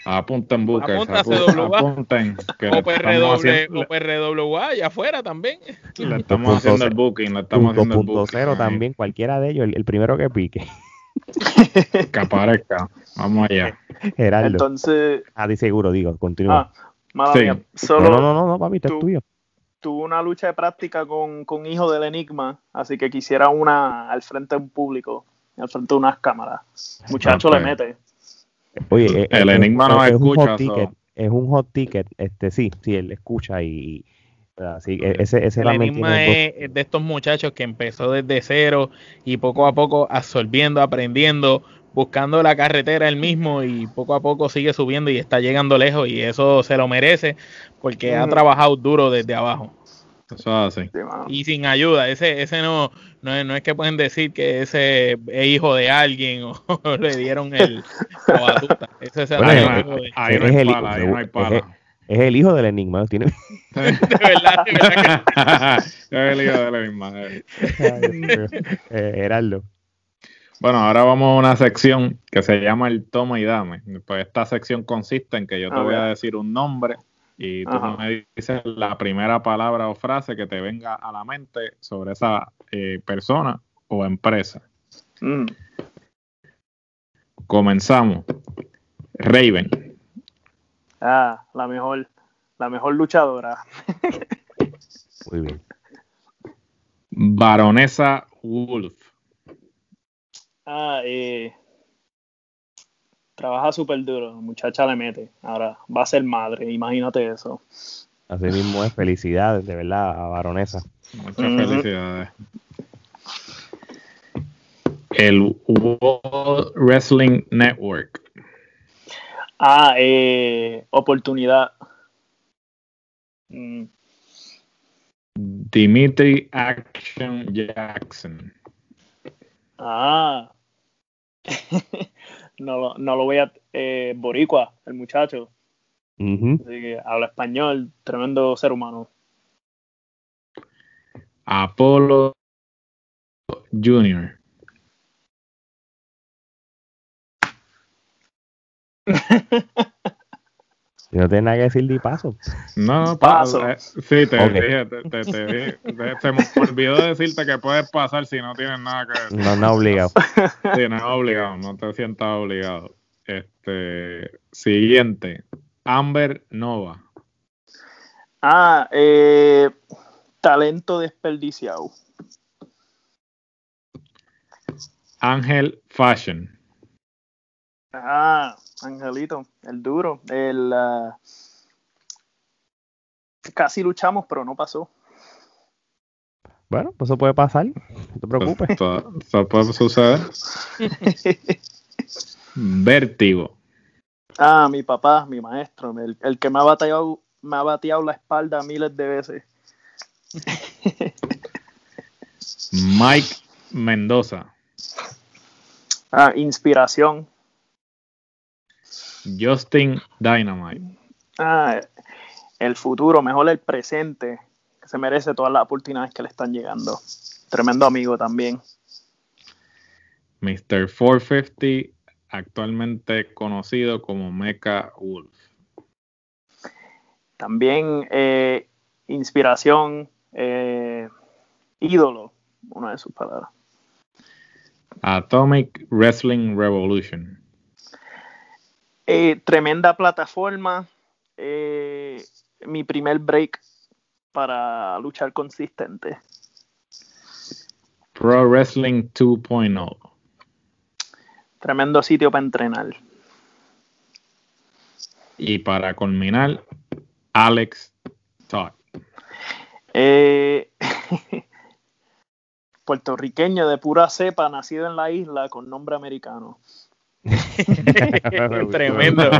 Apunten buques. Apunten. O PRW allá afuera también. Le estamos haciendo el booking. Le estamos haciendo el booking. también, cualquiera de ellos, el, primero que pique. que aparezca. Vamos allá. Gerardo. Entonces. Ah, de seguro, digo, continúa. Ah, sí. Solo no, no, no, no, papi, es tuyo. Tuve una lucha de práctica con, con Hijo del Enigma, así que quisiera una al frente de un público al frente de unas cámaras. Muchacho le mete. Oye, eh, el enigma no escucha. es un hot ticket, este sí, sí, él escucha y, Sí, e, ese, ese el enigma es de estos muchachos que empezó desde cero y poco a poco absorbiendo, aprendiendo, buscando la carretera él mismo y poco a poco sigue subiendo y está llegando lejos y eso se lo merece porque ha trabajado duro desde abajo. Eso es y sin ayuda, ese, ese no, no, es que pueden decir que ese es hijo de alguien o, le dieron el la batuta. Ese es, el es el hijo del enigma, tiene. de verdad, de verdad es el hijo del enigma. eh, Gerardo. Bueno, ahora vamos a una sección que se llama el toma y dame. Pues esta sección consiste en que yo te voy a decir un nombre y tú me dices la primera palabra o frase que te venga a la mente sobre esa eh, persona o empresa. Mm. Comenzamos. Raven. Ah, la mejor, la mejor luchadora. Muy bien. Baronesa Wolf. Ah, eh, trabaja súper duro, muchacha le mete. Ahora va a ser madre, imagínate eso. Así mismo es, felicidades, de verdad, a Baronesa. Muchas felicidades. El World Wrestling Network. Ah, eh, oportunidad. Mm. Dimitri Action Jackson. Ah. no, no lo voy a. Eh, boricua, el muchacho. Así que habla español, tremendo ser humano. Apolo Junior. no tiene nada que decir de paso. No, paso. Eh, sí, te dije, te, te, te, se me olvidó decirte que puedes pasar si no tienes nada que decir. No, no obligado. Sí, no es obligado, no te sientas obligado. Este, siguiente, Amber Nova. Ah, eh, talento desperdiciado. Ángel Fashion. Ah, Angelito, el duro. El, ah, casi luchamos, pero no pasó. Bueno, pues eso puede pasar, no te preocupes. Eso, puede suceder. Vértigo. Ah, mi papá, mi maestro, el, que me ha bateado, me ha bateado la espalda miles de veces. Mike Mendoza. Ah, inspiración. Justin Dynamite. Ah, el futuro, mejor el presente, que se merece todas las oportunidades que le están llegando. Tremendo amigo también. Mr. 450, actualmente conocido como Mecha Wolf. También eh, inspiración, eh, ídolo, una de sus palabras. Atomic Wrestling Revolution. Eh, tremenda plataforma. Eh, mi primer break para luchar consistente. Pro Wrestling 2.0. Tremendo sitio para entrenar. Y para culminar, Alex Todd. Eh, puertorriqueño de pura cepa, nacido en la isla con nombre americano. Tremendo.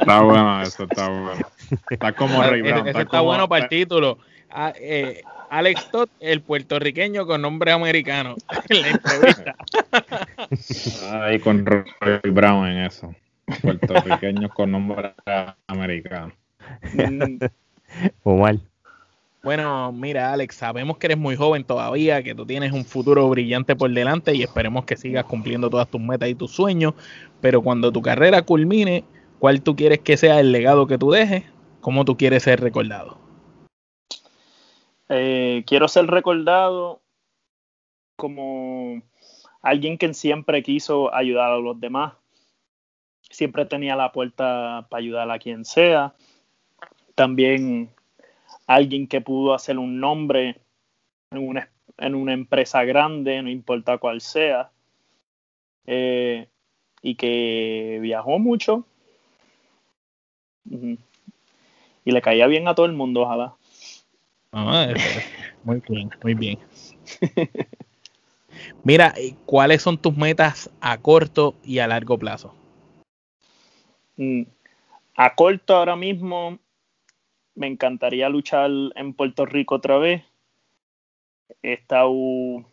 está bueno, eso está bueno. Está como Rey Brown. Está, bueno para el título. Ah, eh, Alex Todd, el puertorriqueño con nombre americano. En la entrevista. Ahí con Roy Brown en eso. Puertorriqueños con nombre americano. O mal. Bueno, mira, Alex, sabemos que eres muy joven todavía, que tú tienes un futuro brillante por delante y esperemos que sigas cumpliendo todas tus metas y tus sueños. Pero cuando tu carrera culmine, ¿cuál tú quieres que sea el legado que tú dejes? ¿Cómo tú quieres ser recordado? Eh, quiero ser recordado como alguien que siempre quiso ayudar a los demás. Siempre tenía la puerta para ayudar a quien sea. También alguien que pudo hacer un nombre en una, en una empresa grande, no importa cuál sea, eh, y que viajó mucho y le caía bien a todo el mundo, ojalá. Ah, muy bien, muy bien. Mira, ¿cuáles son tus metas a corto y a largo plazo? Mm, a corto ahora mismo me encantaría luchar en Puerto Rico otra vez. He estado,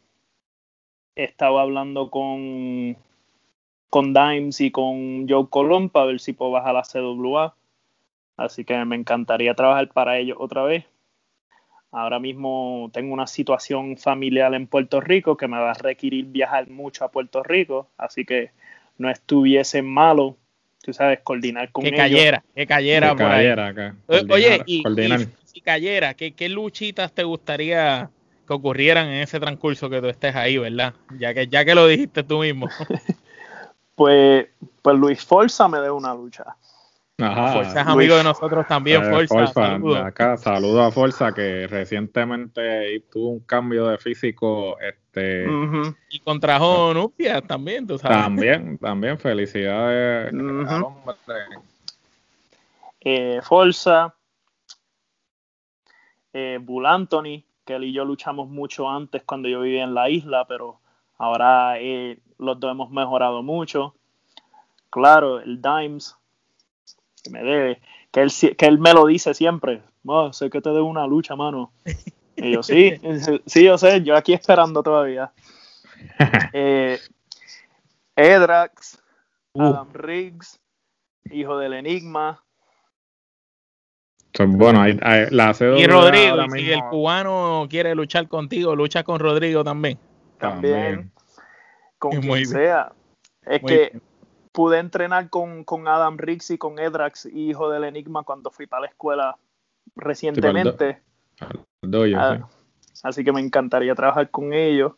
hablando con, con Dimes y con Joe Colón para ver si puedo bajar a la CWA. Así que me encantaría trabajar para ellos otra vez. Ahora mismo tengo una situación familiar en Puerto Rico que me va a requerir viajar mucho a Puerto Rico, así que no estuviese malo, tú sabes, coordinar con que ellos. Que cayera, Que por ahí. cayera acá. Oye, y, coordinar. y si cayera, ¿qué, ¿qué luchitas te gustaría que ocurrieran en ese transcurso que tú estés ahí, verdad? Ya que, ya que lo dijiste tú mismo. Pues, pues Luis Forza me dé una lucha. Ajá. Forza es amigo de nosotros también, Eh, Forza. Forza, saludos. acá, saludo a Forza que recientemente tuvo un cambio de físico este Ujú. Y contrajo Nupia también, tú sabes. también, también felicidades al hombre. Eh, Forza, eh, Bull Anthony, que él y yo luchamos mucho antes cuando yo vivía en la isla, pero ahora eh, los dos hemos mejorado mucho. Claro, el Dimes, que me debe, que él, que él me lo dice siempre, "Oh, sé que te debo una lucha, mano. Y yo, sí, sí, yo sé, yo aquí esperando todavía. Eh, Edrax, Uh. Adam Riggs, hijo del Enigma, bueno, hay, hay- la Y Rodrigo, si el cubano quiere luchar contigo, lucha con Rodrigo también. también, con Muy quien bien. sea. Es Muy que bien. pude entrenar con, con Adam Riggs y con Edrax, hijo del Enigma, cuando fui para la escuela recientemente. Ah, sí. Así que me encantaría trabajar con ellos.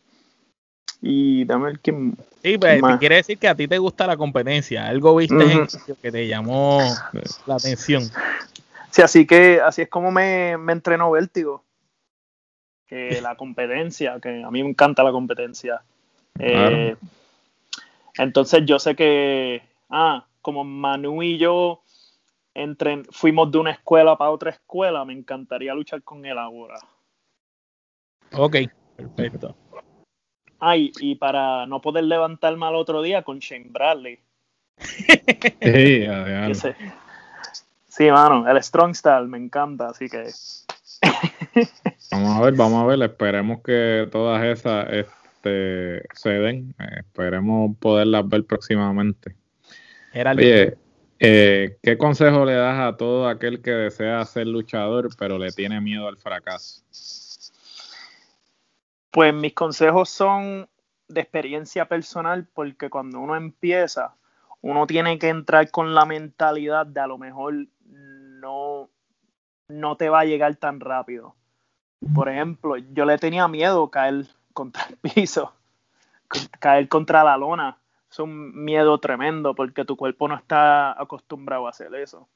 Y dame ver quién. Sí, pues Más. quiere decir que a ti te gusta la competencia. Algo viste que te llamó la atención. Sí, así que así es como me, me entrenó Vértigo. Que la competencia, que a mí me encanta la competencia. Eh, entonces yo sé que, ah, como Manu y yo entren, fuimos de una escuela para otra escuela, me encantaría luchar con él ahora. Ok, perfecto. Ay, y para no poder levantarme al otro día con Shane Bradley. Sí, adiós. que se- Sí, mano, el Strong Style me encanta, así que Vamos a ver, vamos a ver, esperemos que todas esas este, se den, esperemos poderlas ver próximamente. Geraldo, Oye, eh, ¿qué consejo le das a todo aquel que desea ser luchador pero le tiene miedo al fracaso? Pues mis consejos son de experiencia personal porque cuando uno empieza, uno tiene que entrar con la mentalidad de a lo mejor no, no te va a llegar tan rápido. Por ejemplo, yo le tenía miedo caer contra el piso, caer contra la lona. Es un miedo tremendo porque tu cuerpo no está acostumbrado a hacer eso.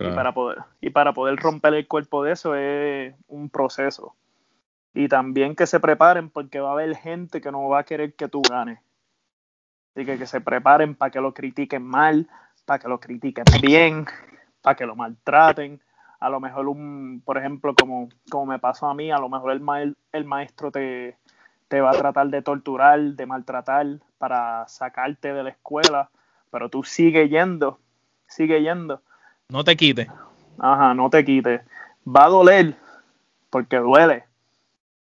Y para poder, y para poder romper el cuerpo de eso es un proceso. Y también que se preparen porque va a haber gente que no va a querer que tú ganes. Así que que se preparen para que lo critiquen mal, para que lo critiquen bien, para que lo maltraten. A lo mejor, un, por ejemplo, como, como me pasó a mí, a lo mejor el, mael- el maestro te, te va a tratar de torturar, de maltratar para sacarte de la escuela, pero tú sigue yendo, sigue yendo. no te quites. Ajá, no te quites. Va a doler, porque duele.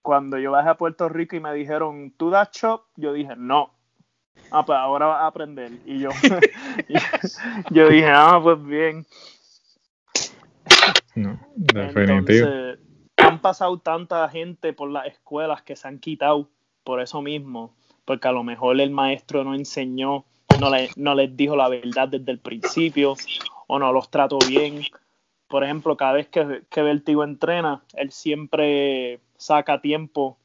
Cuando yo bajé a Puerto Rico y me dijeron, ¿tú das chop? Yo dije, no. Ah, pues ahora vas a aprender. Y yo, yo dije, ah, pues bien. No, definitivo. Entonces, han pasado tanta gente por las escuelas que se han quitado por eso mismo, porque a lo mejor el maestro no enseñó, no, le- no les dijo la verdad desde el principio, o no los trató bien. Por ejemplo, cada vez que, que Vertigo entrena, él siempre saca tiempo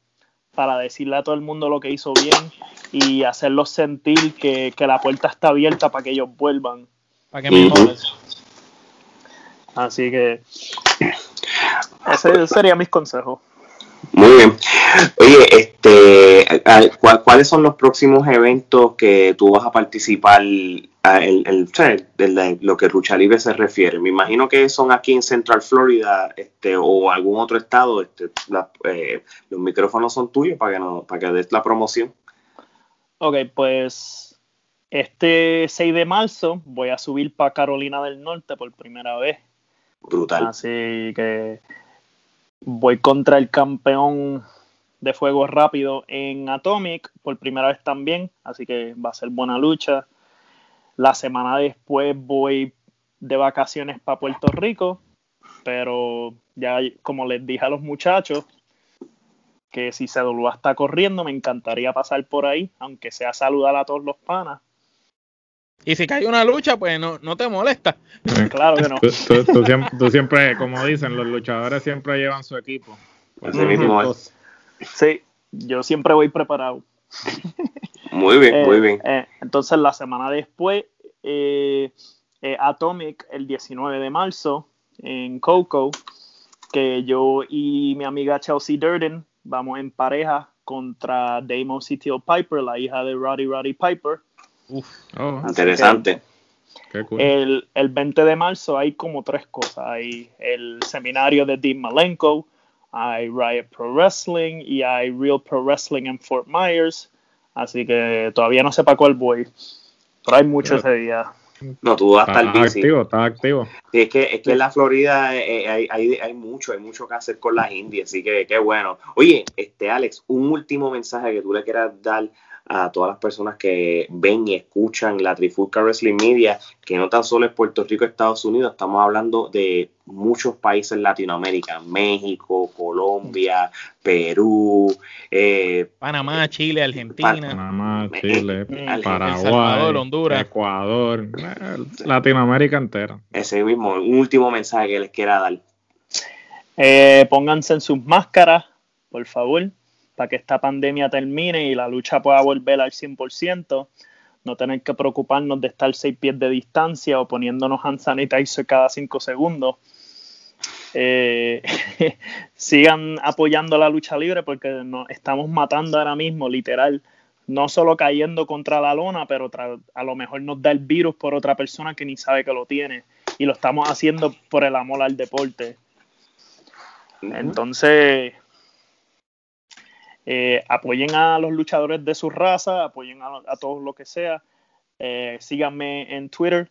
para decirle a todo el mundo lo que hizo bien y hacerlos sentir que, que la puerta está abierta para que ellos vuelvan. Para que. Así que ese sería mis consejos. Muy bien. Oye, este, a- ¿cuál- ¿cuáles son los próximos eventos que tú vas a participar el, el- la- lo que Lucha Libre se refiere? Me imagino que son aquí en Central Florida este, o algún otro estado. Este, la- eh, los micrófonos son tuyos para que, no, para que des la promoción. Ok, pues este 6 de marzo voy a subir para Carolina del Norte por primera vez. Brutal. Así que voy contra el campeón de fuego rápido en Atomic por primera vez también. Así que va a ser buena lucha. La semana después voy de vacaciones para Puerto Rico. Pero ya como les dije a los muchachos, que si CWA está corriendo, me encantaría pasar por ahí, aunque sea saludar a todos los panas. Y si cae una lucha, pues no, no te molesta. Claro que no. Tú, siempre, como dicen, los luchadores siempre llevan su equipo. Sí, yo siempre voy preparado. Muy bien, muy bien. Eh, eh, entonces, la semana después, eh, Atomic, el 19 de marzo, en Coco, que yo y mi amiga Chelsea Durden vamos en pareja contra Damon CTO Piper, la hija de Roddy Roddy Piper. Uf, oh. interesante. El, el, 20 de marzo hay como tres cosas. Hay el seminario de Dean Malenko, hay Riot Pro Wrestling y hay Real Pro Wrestling en Fort Myers. Así que todavía no sé para cuál voy. Pero hay mucho ese día. No, tú vas a estar activo, está activo. Sí, es que, es que en la Florida eh, eh, hay, hay, hay, mucho, hay mucho que hacer con las indias, así que qué bueno. Oye, este Alex, un último mensaje que tú le quieras dar a todas las personas que ven y escuchan la Trifulca Wrestling Media, que no tan solo es Puerto Rico, Estados Unidos, estamos hablando de muchos países en Latinoamérica, México, Colombia, Perú, eh, Panamá, Chile, Argentina, Panamá, Chile, Paraguay, Honduras, Ecuador, Latinoamérica entera. Ese mismo, un último mensaje que les quiera dar. Eh, pónganse en sus máscaras, por favor para que esta pandemia termine y la lucha pueda volver al 100%, no tener que preocuparnos de estar seis pies de distancia o poniéndonos hand sanitizer cada cinco segundos. Eh, sigan apoyando la lucha libre porque nos estamos matando ahora mismo, literal. No solo cayendo contra la lona, pero a lo mejor nos da el virus por otra persona que ni sabe que lo tiene. Y lo estamos haciendo por el amor al deporte. Entonces, eh, apoyen a los luchadores de su raza, apoyen a, todos lo que sea. Eh, síganme en Twitter,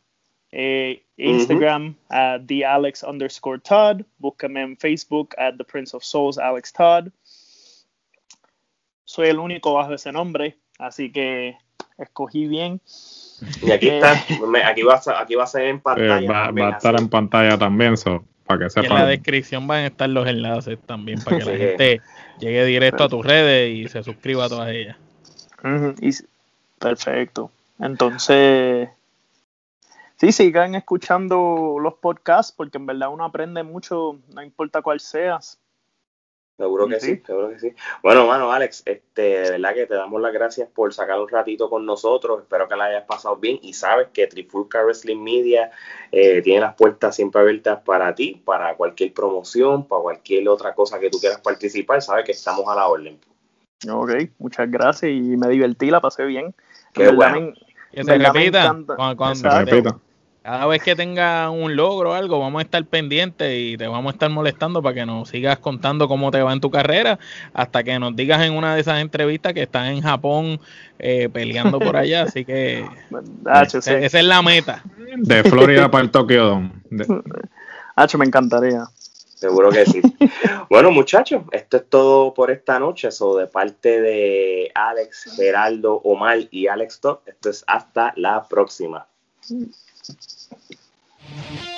eh, Instagram, at the Alex underscore Todd. Búsquenme en Facebook at The Prince of Souls, Alex Todd. Soy el único bajo ese nombre, así que escogí bien. Y aquí está, aquí va, a, aquí va a ser en pantalla. va, a estar en pantalla también, so. Y en la descripción van a estar los enlaces también para que la gente llegue directo a tus redes y se suscriba a todas ellas. perfecto. Entonces, sí, sigan escuchando los podcasts porque en verdad uno aprende mucho, no importa cuál seas. Seguro que sí. seguro que sí. Bueno, mano, Alex, este, de verdad que te damos las gracias por sacar un ratito con nosotros. Espero que la hayas pasado bien y sabes que Trifulca Wrestling Media eh, tiene las puertas siempre abiertas para ti, para cualquier promoción, para cualquier otra cosa que tú quieras participar. Sabes que estamos a la orden. Ok, muchas gracias y me divertí, la pasé bien. Qué bueno. que se repita. Cuando, cada vez que tenga un logro o algo, vamos a estar pendientes y te vamos a estar molestando para que nos sigas contando cómo te va en tu carrera, hasta que nos digas en una de esas entrevistas que estás en Japón eh, peleando por allá. Así que esa es la meta. De Florida para el Tokio Hacho, me encantaría. Seguro que sí. bueno, muchachos, esto es todo por esta noche. So, de parte de Alex, Geraldo, Omar y Alex Top, esto es hasta la próxima. Thank you.